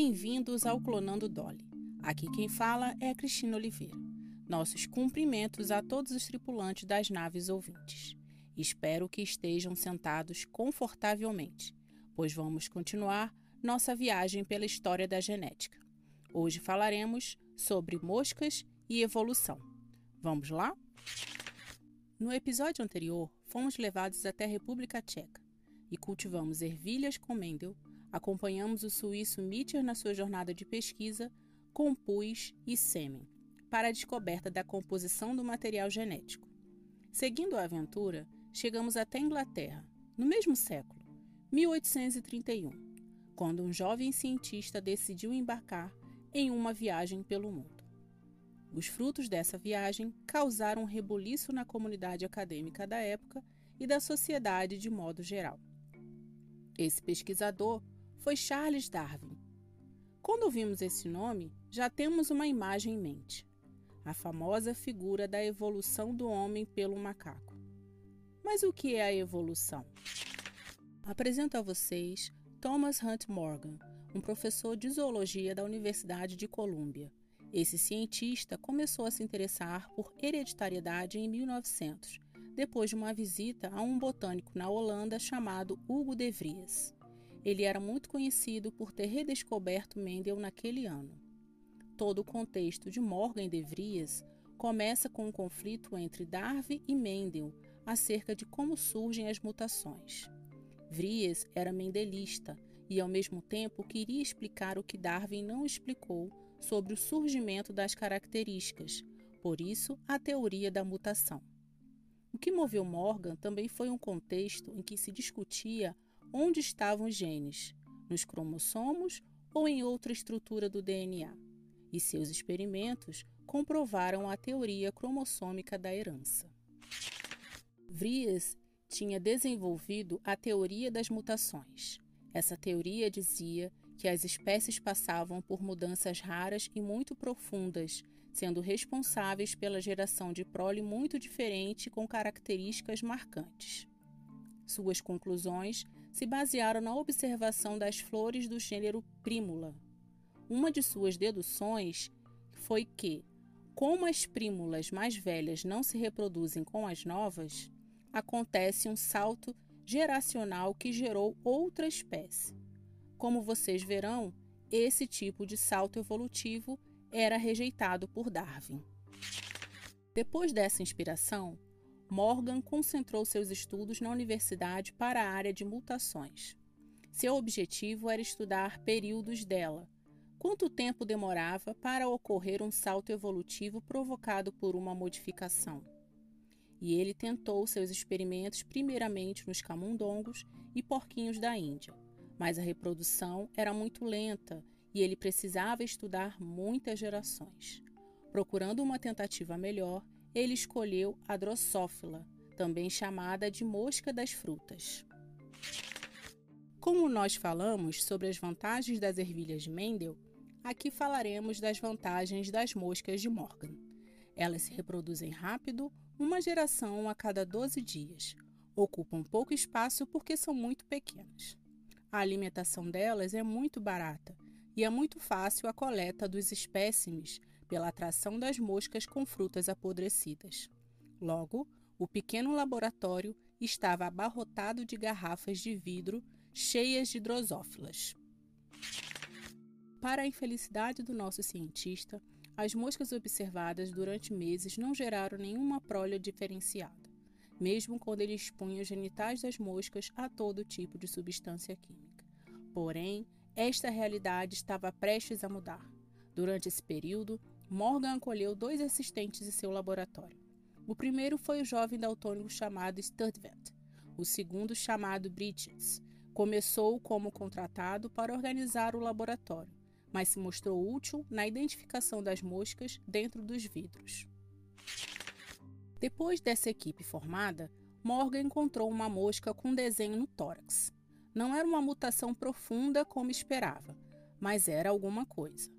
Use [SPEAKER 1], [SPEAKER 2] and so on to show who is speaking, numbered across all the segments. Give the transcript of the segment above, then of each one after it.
[SPEAKER 1] Bem-vindos ao Clonando Dolly. Aqui quem fala é a Cristina Oliveira. Nossos cumprimentos a todos os tripulantes das naves ouvintes. Espero que estejam sentados confortavelmente, pois vamos continuar nossa viagem pela história da genética. Hoje falaremos sobre moscas e evolução. Vamos lá? No episódio anterior, fomos levados até a República Tcheca e cultivamos ervilhas com Mendel Acompanhamos o suíço Mitcher na sua jornada de pesquisa com pus e sêmen para a descoberta da composição do material genético. Seguindo a aventura, chegamos até Inglaterra, no mesmo século, 1831, quando um jovem cientista decidiu embarcar em uma viagem pelo mundo. Os frutos dessa viagem causaram um rebuliço na comunidade acadêmica da época e da sociedade de modo geral. Esse pesquisador foi Charles Darwin. Quando ouvimos esse nome, já temos uma imagem em mente: a famosa figura da evolução do homem pelo macaco. Mas o que é a evolução? Apresento a vocês Thomas Hunt Morgan, um professor de zoologia da Universidade de Colômbia. Esse cientista começou a se interessar por hereditariedade em 1900, depois de uma visita a um botânico na Holanda chamado Hugo de Vries. Ele era muito conhecido por ter redescoberto Mendel naquele ano. Todo o contexto de Morgan de Vries começa com um conflito entre Darwin e Mendel acerca de como surgem as mutações. Vries era mendelista e, ao mesmo tempo, queria explicar o que Darwin não explicou sobre o surgimento das características, por isso, a teoria da mutação. O que moveu Morgan também foi um contexto em que se discutia onde estavam os genes, nos cromossomos ou em outra estrutura do DNA, e seus experimentos comprovaram a teoria cromossômica da herança. Vries tinha desenvolvido a teoria das mutações. Essa teoria dizia que as espécies passavam por mudanças raras e muito profundas, sendo responsáveis pela geração de prole muito diferente com características marcantes. Suas conclusões se basearam na observação das flores do gênero Primula. Uma de suas deduções foi que, como as prímulas mais velhas não se reproduzem com as novas, acontece um salto geracional que gerou outra espécie. Como vocês verão, esse tipo de salto evolutivo era rejeitado por Darwin. Depois dessa inspiração, Morgan concentrou seus estudos na universidade para a área de mutações. Seu objetivo era estudar períodos dela, quanto tempo demorava para ocorrer um salto evolutivo provocado por uma modificação. E ele tentou seus experimentos primeiramente nos camundongos e porquinhos da Índia, mas a reprodução era muito lenta e ele precisava estudar muitas gerações. Procurando uma tentativa melhor, ele escolheu a Drossófila, também chamada de mosca das frutas. Como nós falamos sobre as vantagens das ervilhas de Mendel, aqui falaremos das vantagens das moscas de Morgan. Elas se reproduzem rápido, uma geração a cada 12 dias. Ocupam pouco espaço porque são muito pequenas. A alimentação delas é muito barata e é muito fácil a coleta dos espécimes pela atração das moscas com frutas apodrecidas. Logo, o pequeno laboratório estava abarrotado de garrafas de vidro cheias de drosófilas. Para a infelicidade do nosso cientista, as moscas observadas durante meses não geraram nenhuma prole diferenciada, mesmo quando ele expunha os genitais das moscas a todo tipo de substância química. Porém, esta realidade estava prestes a mudar. Durante esse período, Morgan acolheu dois assistentes em seu laboratório. O primeiro foi o jovem daltônico chamado Sturtevant, o segundo chamado Bridges. Começou como contratado para organizar o laboratório, mas se mostrou útil na identificação das moscas dentro dos vidros. Depois dessa equipe formada, Morgan encontrou uma mosca com desenho no tórax. Não era uma mutação profunda como esperava, mas era alguma coisa.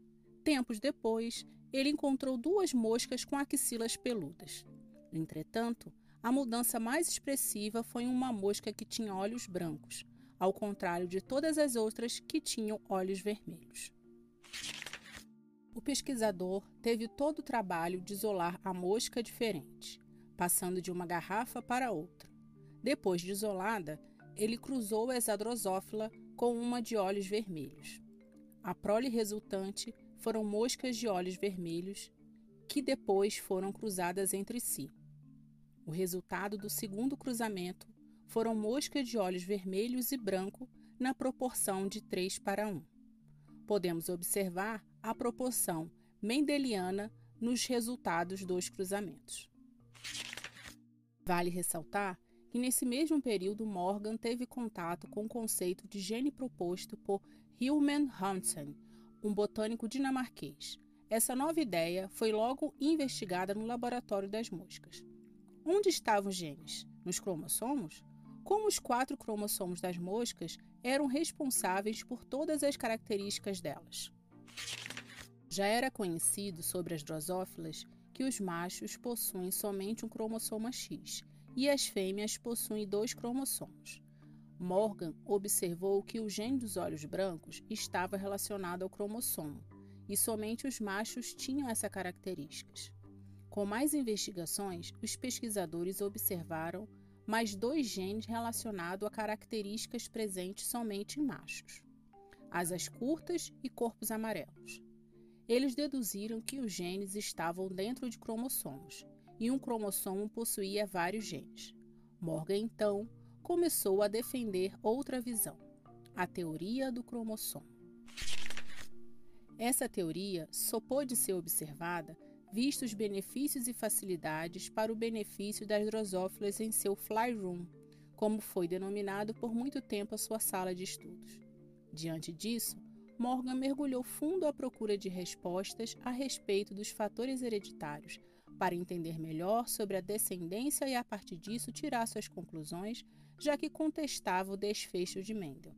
[SPEAKER 1] Tempos depois, ele encontrou duas moscas com axilas peludas. Entretanto, a mudança mais expressiva foi uma mosca que tinha olhos brancos, ao contrário de todas as outras que tinham olhos vermelhos. o pesquisador teve todo o trabalho de isolar a mosca diferente, passando de uma garrafa para outra. Depois de isolada, ele cruzou essa drosófila com uma de olhos vermelhos. A prole resultante foram moscas de olhos vermelhos que depois foram cruzadas entre si. O resultado do segundo cruzamento foram moscas de olhos vermelhos e branco na proporção de 3 para 1. Podemos observar a proporção mendeliana nos resultados dos cruzamentos. Vale ressaltar que nesse mesmo período Morgan teve contato com o conceito de gene proposto por Hilman Hansen, um botânico dinamarquês. Essa nova ideia foi logo investigada no laboratório das moscas. Onde estavam os genes? Nos cromossomos? Como os quatro cromossomos das moscas eram responsáveis por todas as características delas. Já era conhecido sobre as drosófilas que os machos possuem somente um cromossoma X e as fêmeas possuem dois cromossomos. Morgan observou que o gene dos olhos brancos estava relacionado ao cromossomo e somente os machos tinham essa características. Com mais investigações, os pesquisadores observaram mais dois genes relacionados a características presentes somente em machos: asas curtas e corpos amarelos. Eles deduziram que os genes estavam dentro de cromossomos e um cromossomo possuía vários genes. Morgan então começou a defender outra visão, a teoria do cromossomo. Essa teoria só pôde ser observada visto os benefícios e facilidades para o benefício das drosófilas em seu fly room, como foi denominado por muito tempo a sua sala de estudos. Diante disso, Morgan mergulhou fundo à procura de respostas a respeito dos fatores hereditários, para entender melhor sobre a descendência e, a partir disso, tirar suas conclusões, já que contestava o desfecho de Mendel.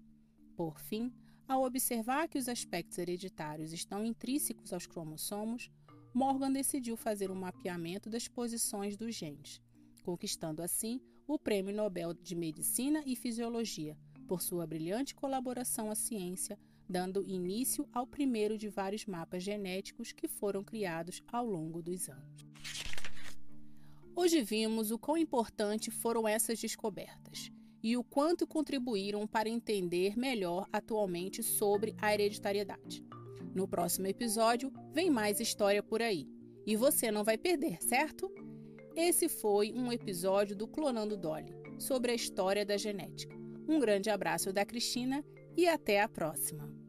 [SPEAKER 1] Por fim, ao observar que os aspectos hereditários estão intrínsecos aos cromossomos, Morgan decidiu fazer um mapeamento das posições dos genes, conquistando assim o Prêmio Nobel de Medicina e Fisiologia por sua brilhante colaboração à ciência, dando início ao primeiro de vários mapas genéticos que foram criados ao longo dos anos. Hoje vimos o quão importante foram essas descobertas e o quanto contribuíram para entender melhor atualmente sobre a hereditariedade. No próximo episódio, vem mais história por aí. E você não vai perder, certo? Esse foi um episódio do Clonando Dolly, sobre a história da genética. Um grande abraço da Cristina e até a próxima!